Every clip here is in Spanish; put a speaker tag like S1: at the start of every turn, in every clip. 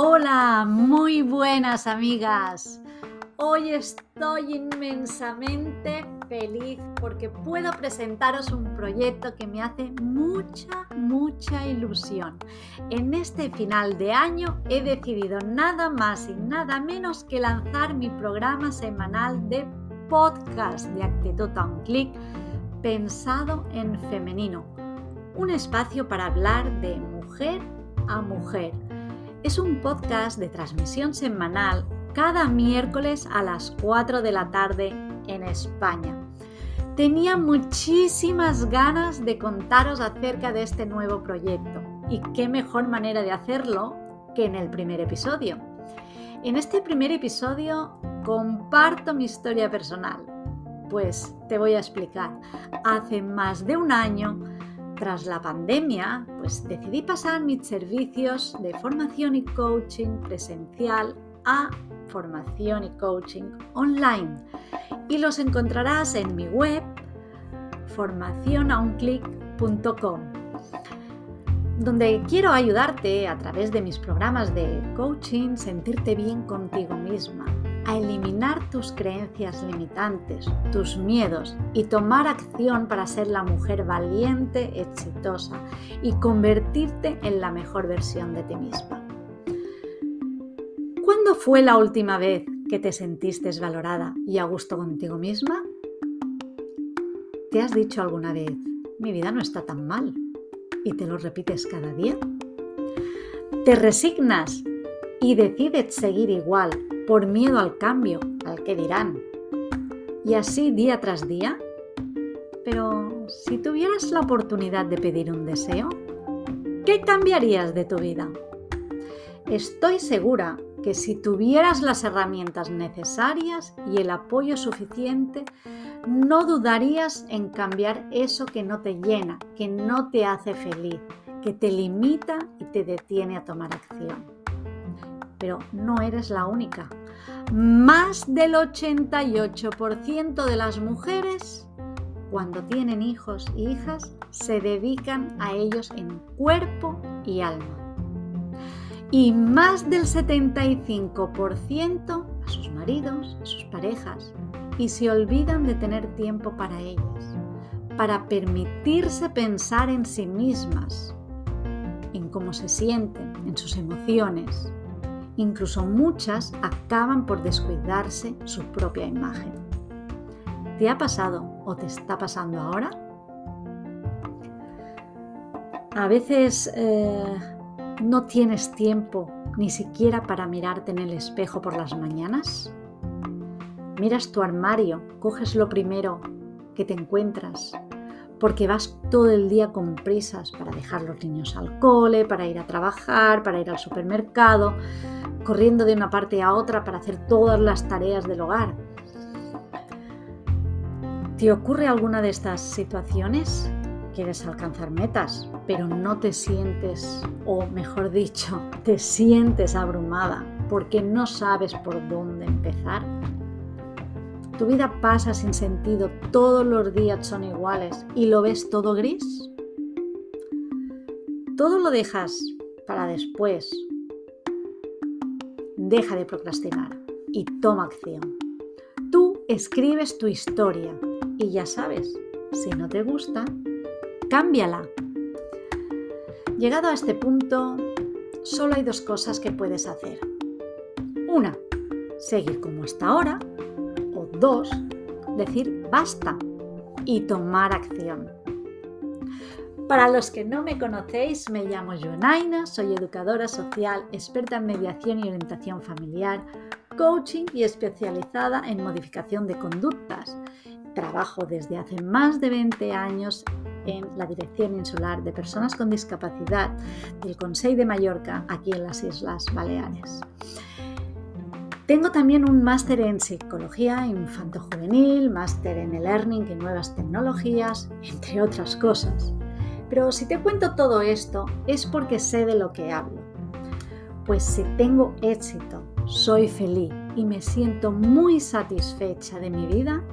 S1: Hola, muy buenas amigas. Hoy estoy inmensamente feliz porque puedo presentaros un proyecto que me hace mucha, mucha ilusión. En este final de año he decidido nada más y nada menos que lanzar mi programa semanal de podcast de Actitud a un Clic pensado en femenino. Un espacio para hablar de mujer a mujer es un podcast de transmisión semanal cada miércoles a las 4 de la tarde en España. Tenía muchísimas ganas de contaros acerca de este nuevo proyecto y qué mejor manera de hacerlo que en el primer episodio. En este primer episodio comparto mi historia personal. Pues te voy a explicar. Hace más de un año tras la pandemia, pues decidí pasar mis servicios de formación y coaching presencial a formación y coaching online. Y los encontrarás en mi web formacionaunclick.com, donde quiero ayudarte a través de mis programas de coaching sentirte bien contigo misma a eliminar tus creencias limitantes, tus miedos y tomar acción para ser la mujer valiente, exitosa y convertirte en la mejor versión de ti misma. ¿Cuándo fue la última vez que te sentiste valorada y a gusto contigo misma? ¿Te has dicho alguna vez, mi vida no está tan mal? ¿Y te lo repites cada día? ¿Te resignas y decides seguir igual por miedo al cambio, al que dirán. Y así día tras día. Pero si tuvieras la oportunidad de pedir un deseo, ¿qué cambiarías de tu vida? Estoy segura que si tuvieras las herramientas necesarias y el apoyo suficiente, no dudarías en cambiar eso que no te llena, que no te hace feliz, que te limita y te detiene a tomar acción pero no eres la única. Más del 88% de las mujeres, cuando tienen hijos e hijas, se dedican a ellos en cuerpo y alma. Y más del 75% a sus maridos, a sus parejas, y se olvidan de tener tiempo para ellas, para permitirse pensar en sí mismas, en cómo se sienten, en sus emociones, Incluso muchas acaban por descuidarse su propia imagen. ¿Te ha pasado o te está pasando ahora? A veces eh, no tienes tiempo ni siquiera para mirarte en el espejo por las mañanas. Miras tu armario, coges lo primero que te encuentras, porque vas todo el día con prisas para dejar los niños al cole, para ir a trabajar, para ir al supermercado, corriendo de una parte a otra para hacer todas las tareas del hogar. ¿Te ocurre alguna de estas situaciones? Quieres alcanzar metas, pero no te sientes, o mejor dicho, te sientes abrumada porque no sabes por dónde empezar. ¿Tu vida pasa sin sentido, todos los días son iguales y lo ves todo gris? Todo lo dejas para después deja de procrastinar y toma acción. Tú escribes tu historia y ya sabes, si no te gusta, cámbiala. Llegado a este punto, solo hay dos cosas que puedes hacer. Una, seguir como hasta ahora. O dos, decir basta y tomar acción. Para los que no me conocéis, me llamo Jonaina, soy educadora social, experta en mediación y orientación familiar, coaching y especializada en modificación de conductas. Trabajo desde hace más de 20 años en la Dirección Insular de Personas con Discapacidad del Consejo de Mallorca, aquí en las Islas Baleares. Tengo también un máster en psicología infanto-juvenil, máster en e-learning y nuevas tecnologías, entre otras cosas. Pero si te cuento todo esto es porque sé de lo que hablo. Pues si tengo éxito, soy feliz y me siento muy satisfecha de mi vida,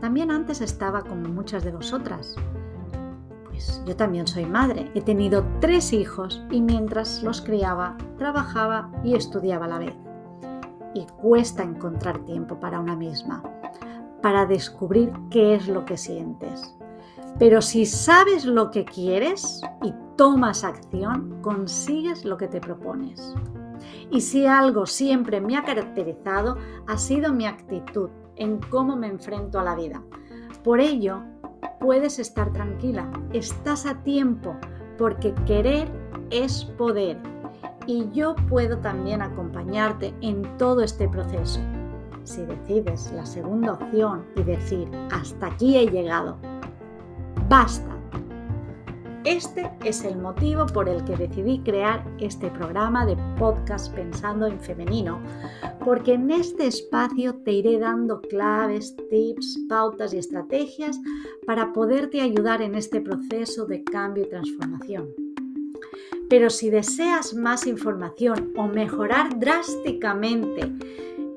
S1: también antes estaba como muchas de vosotras. Pues yo también soy madre. He tenido tres hijos y mientras los criaba, trabajaba y estudiaba a la vez. Y cuesta encontrar tiempo para una misma, para descubrir qué es lo que sientes. Pero si sabes lo que quieres y tomas acción, consigues lo que te propones. Y si algo siempre me ha caracterizado, ha sido mi actitud en cómo me enfrento a la vida. Por ello, puedes estar tranquila, estás a tiempo, porque querer es poder. Y yo puedo también acompañarte en todo este proceso. Si decides la segunda opción y decir, hasta aquí he llegado, basta. Este es el motivo por el que decidí crear este programa de podcast pensando en femenino, porque en este espacio te iré dando claves, tips, pautas y estrategias para poderte ayudar en este proceso de cambio y transformación. Pero si deseas más información o mejorar drásticamente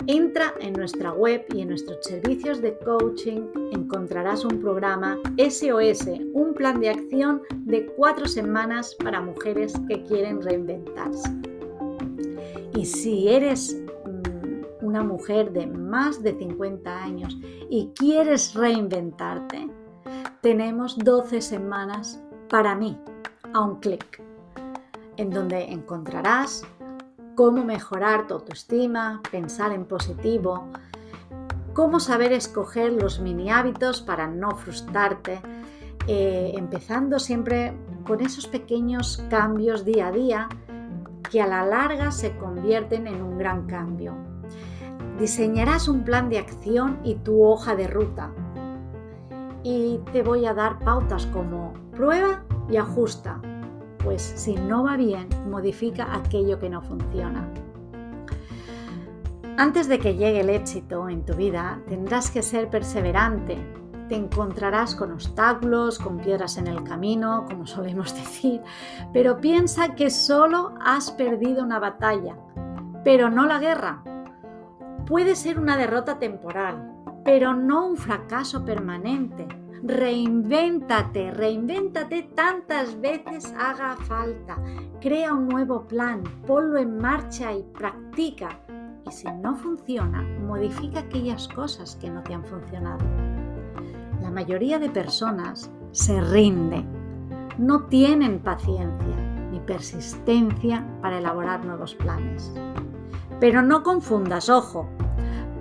S1: Entra en nuestra web y en nuestros servicios de coaching encontrarás un programa SOS, un plan de acción de cuatro semanas para mujeres que quieren reinventarse. Y si eres mm, una mujer de más de 50 años y quieres reinventarte, tenemos 12 semanas para mí a un clic, en donde encontrarás cómo mejorar tu autoestima, pensar en positivo, cómo saber escoger los mini hábitos para no frustrarte, eh, empezando siempre con esos pequeños cambios día a día que a la larga se convierten en un gran cambio. Diseñarás un plan de acción y tu hoja de ruta. Y te voy a dar pautas como prueba y ajusta pues si no va bien, modifica aquello que no funciona. Antes de que llegue el éxito en tu vida, tendrás que ser perseverante. Te encontrarás con obstáculos, con piedras en el camino, como solemos decir, pero piensa que solo has perdido una batalla, pero no la guerra. Puede ser una derrota temporal, pero no un fracaso permanente. Reinvéntate, reinvéntate tantas veces haga falta. Crea un nuevo plan, ponlo en marcha y practica. Y si no funciona, modifica aquellas cosas que no te han funcionado. La mayoría de personas se rinde, no tienen paciencia ni persistencia para elaborar nuevos planes. Pero no confundas, ojo,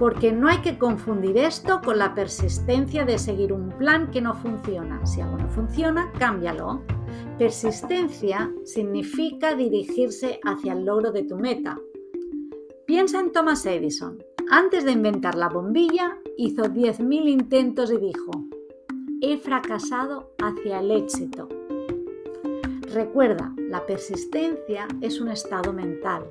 S1: porque no hay que confundir esto con la persistencia de seguir un plan que no funciona. Si algo no funciona, cámbialo. Persistencia significa dirigirse hacia el logro de tu meta. Piensa en Thomas Edison. Antes de inventar la bombilla, hizo 10.000 intentos y dijo, he fracasado hacia el éxito. Recuerda, la persistencia es un estado mental.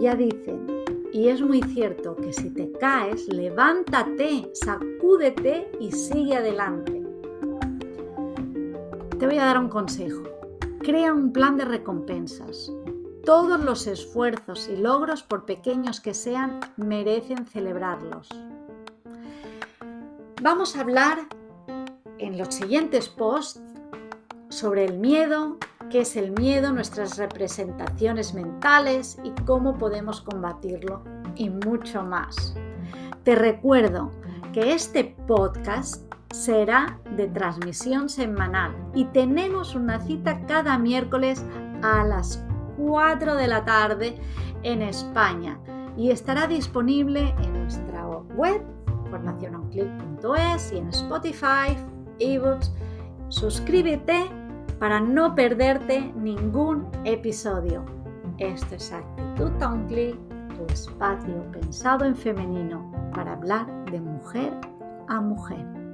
S1: Ya dicen, y es muy cierto que si te caes, levántate, sacúdete y sigue adelante. Te voy a dar un consejo. Crea un plan de recompensas. Todos los esfuerzos y logros, por pequeños que sean, merecen celebrarlos. Vamos a hablar en los siguientes posts sobre el miedo, qué es el miedo, nuestras representaciones mentales y cómo podemos combatirlo y mucho más. Te recuerdo que este podcast será de transmisión semanal y tenemos una cita cada miércoles a las 4 de la tarde en España y estará disponible en nuestra web formaciononclick.es y en Spotify, ebooks. Suscríbete para no perderte ningún episodio. Esto es Actitud Click, tu espacio pensado en femenino para hablar de mujer a mujer.